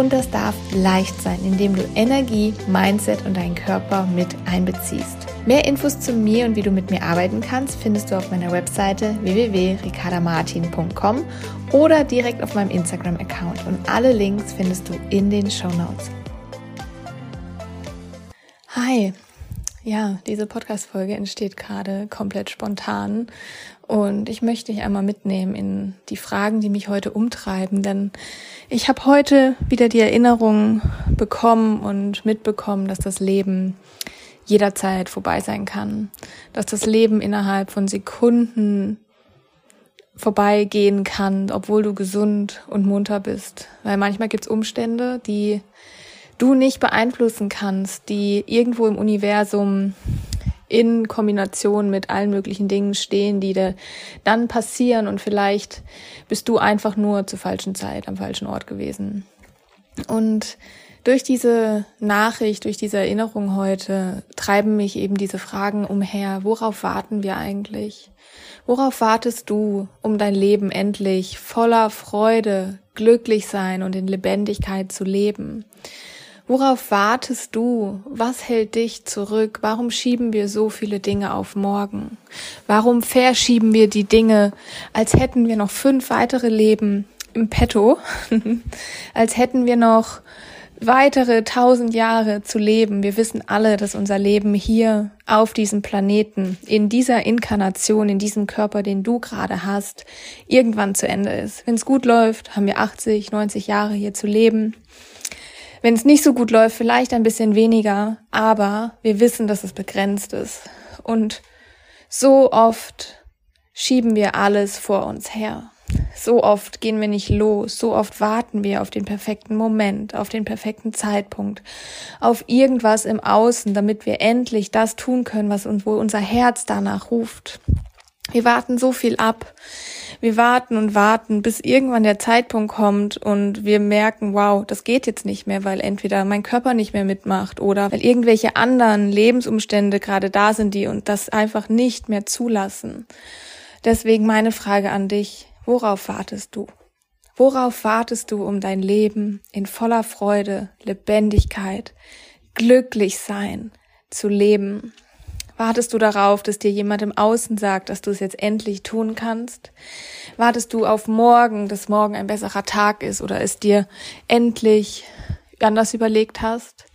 und das darf leicht sein, indem du Energie, Mindset und deinen Körper mit einbeziehst. Mehr Infos zu mir und wie du mit mir arbeiten kannst, findest du auf meiner Webseite www.ricardamartin.com oder direkt auf meinem Instagram-Account und alle Links findest du in den Show Notes. Hi, ja, diese Podcast-Folge entsteht gerade komplett spontan. Und ich möchte dich einmal mitnehmen in die Fragen, die mich heute umtreiben, denn ich habe heute wieder die Erinnerung bekommen und mitbekommen, dass das Leben jederzeit vorbei sein kann, dass das Leben innerhalb von Sekunden vorbeigehen kann, obwohl du gesund und munter bist, weil manchmal gibt's Umstände, die du nicht beeinflussen kannst, die irgendwo im Universum in Kombination mit allen möglichen Dingen stehen, die da dann passieren und vielleicht bist du einfach nur zur falschen Zeit am falschen Ort gewesen. Und durch diese Nachricht, durch diese Erinnerung heute treiben mich eben diese Fragen umher. Worauf warten wir eigentlich? Worauf wartest du, um dein Leben endlich voller Freude, glücklich sein und in Lebendigkeit zu leben? Worauf wartest du? Was hält dich zurück? Warum schieben wir so viele Dinge auf morgen? Warum verschieben wir die Dinge, als hätten wir noch fünf weitere Leben im Petto, als hätten wir noch weitere tausend Jahre zu leben. Wir wissen alle, dass unser Leben hier auf diesem Planeten, in dieser Inkarnation, in diesem Körper, den du gerade hast, irgendwann zu Ende ist. Wenn es gut läuft, haben wir 80, 90 Jahre hier zu leben. Wenn es nicht so gut läuft, vielleicht ein bisschen weniger, aber wir wissen, dass es begrenzt ist. Und so oft schieben wir alles vor uns her. So oft gehen wir nicht los, so oft warten wir auf den perfekten Moment, auf den perfekten Zeitpunkt, auf irgendwas im Außen, damit wir endlich das tun können, was uns, wo unser Herz danach ruft. Wir warten so viel ab. Wir warten und warten, bis irgendwann der Zeitpunkt kommt und wir merken, wow, das geht jetzt nicht mehr, weil entweder mein Körper nicht mehr mitmacht oder weil irgendwelche anderen Lebensumstände gerade da sind, die uns das einfach nicht mehr zulassen. Deswegen meine Frage an dich, worauf wartest du? Worauf wartest du, um dein Leben in voller Freude, Lebendigkeit, glücklich sein zu leben? Wartest du darauf, dass dir jemand im Außen sagt, dass du es jetzt endlich tun kannst? Wartest du auf morgen, dass morgen ein besserer Tag ist oder es dir endlich anders überlegt hast?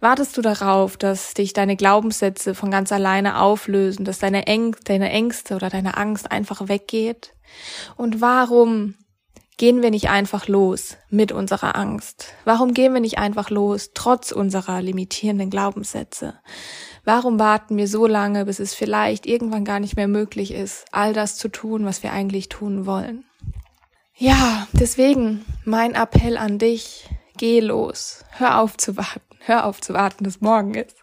Wartest du darauf, dass dich deine Glaubenssätze von ganz alleine auflösen, dass deine, Äng deine Ängste oder deine Angst einfach weggeht? Und warum gehen wir nicht einfach los mit unserer Angst? Warum gehen wir nicht einfach los trotz unserer limitierenden Glaubenssätze? Warum warten wir so lange, bis es vielleicht irgendwann gar nicht mehr möglich ist, all das zu tun, was wir eigentlich tun wollen? Ja, deswegen mein Appell an dich, geh los. Hör auf zu warten. Hör auf zu warten, dass morgen ist.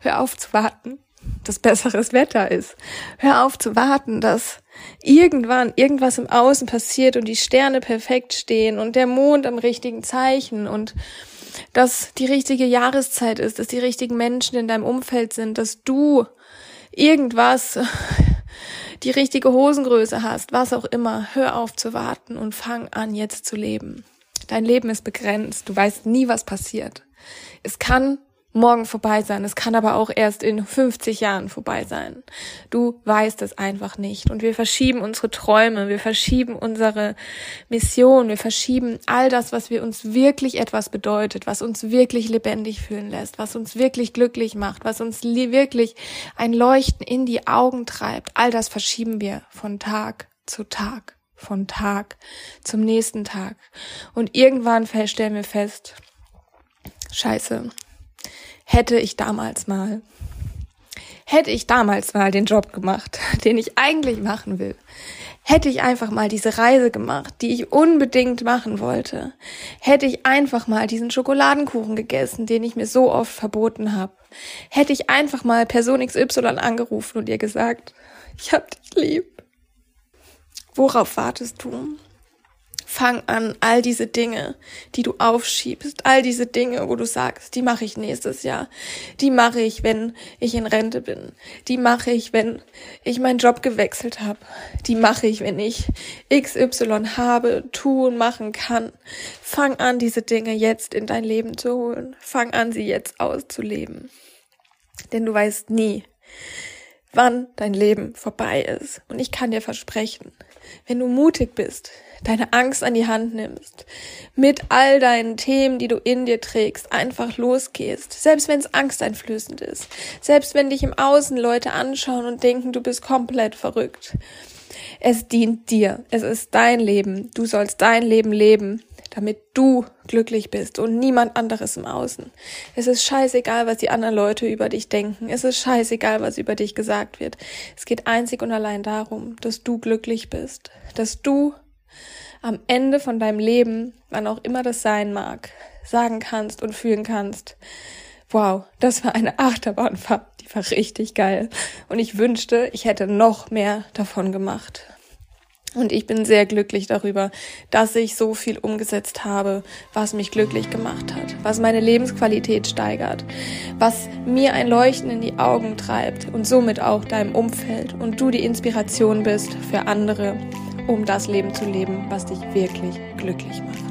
Hör auf zu warten, dass besseres Wetter ist. Hör auf zu warten, dass irgendwann irgendwas im Außen passiert und die Sterne perfekt stehen und der Mond am richtigen Zeichen und dass die richtige Jahreszeit ist, dass die richtigen Menschen in deinem Umfeld sind, dass du irgendwas, die richtige Hosengröße hast, was auch immer. Hör auf zu warten und fang an, jetzt zu leben. Dein Leben ist begrenzt. Du weißt nie, was passiert. Es kann morgen vorbei sein. Es kann aber auch erst in 50 Jahren vorbei sein. Du weißt es einfach nicht. Und wir verschieben unsere Träume, wir verschieben unsere Mission, wir verschieben all das, was wir uns wirklich etwas bedeutet, was uns wirklich lebendig fühlen lässt, was uns wirklich glücklich macht, was uns wirklich ein Leuchten in die Augen treibt. All das verschieben wir von Tag zu Tag, von Tag zum nächsten Tag. Und irgendwann stellen wir fest, Scheiße, hätte ich damals mal, hätte ich damals mal den Job gemacht, den ich eigentlich machen will, Hätte ich einfach mal diese Reise gemacht, die ich unbedingt machen wollte, hätte ich einfach mal diesen Schokoladenkuchen gegessen, den ich mir so oft verboten habe, hätte ich einfach mal Person XY angerufen und ihr gesagt, ich hab dich lieb. Worauf wartest du? Fang an, all diese Dinge, die du aufschiebst, all diese Dinge, wo du sagst, die mache ich nächstes Jahr, die mache ich, wenn ich in Rente bin, die mache ich, wenn ich meinen Job gewechselt habe, die mache ich, wenn ich XY habe, tun, machen kann. Fang an, diese Dinge jetzt in dein Leben zu holen. Fang an, sie jetzt auszuleben. Denn du weißt nie, wann dein Leben vorbei ist. Und ich kann dir versprechen, wenn du mutig bist, deine Angst an die Hand nimmst, mit all deinen Themen, die du in dir trägst, einfach losgehst, selbst wenn es angsteinflößend ist, selbst wenn dich im Außen Leute anschauen und denken, du bist komplett verrückt. Es dient dir, es ist dein Leben, du sollst dein Leben leben, damit du glücklich bist und niemand anderes im Außen. Es ist scheißegal, was die anderen Leute über dich denken. Es ist scheißegal, was über dich gesagt wird. Es geht einzig und allein darum, dass du glücklich bist, dass du am Ende von deinem Leben, wann auch immer das sein mag, sagen kannst und fühlen kannst, wow, das war eine Achterbahnfahrt, die war richtig geil. Und ich wünschte, ich hätte noch mehr davon gemacht. Und ich bin sehr glücklich darüber, dass ich so viel umgesetzt habe, was mich glücklich gemacht hat, was meine Lebensqualität steigert, was mir ein Leuchten in die Augen treibt und somit auch deinem Umfeld und du die Inspiration bist für andere, um das Leben zu leben, was dich wirklich glücklich macht.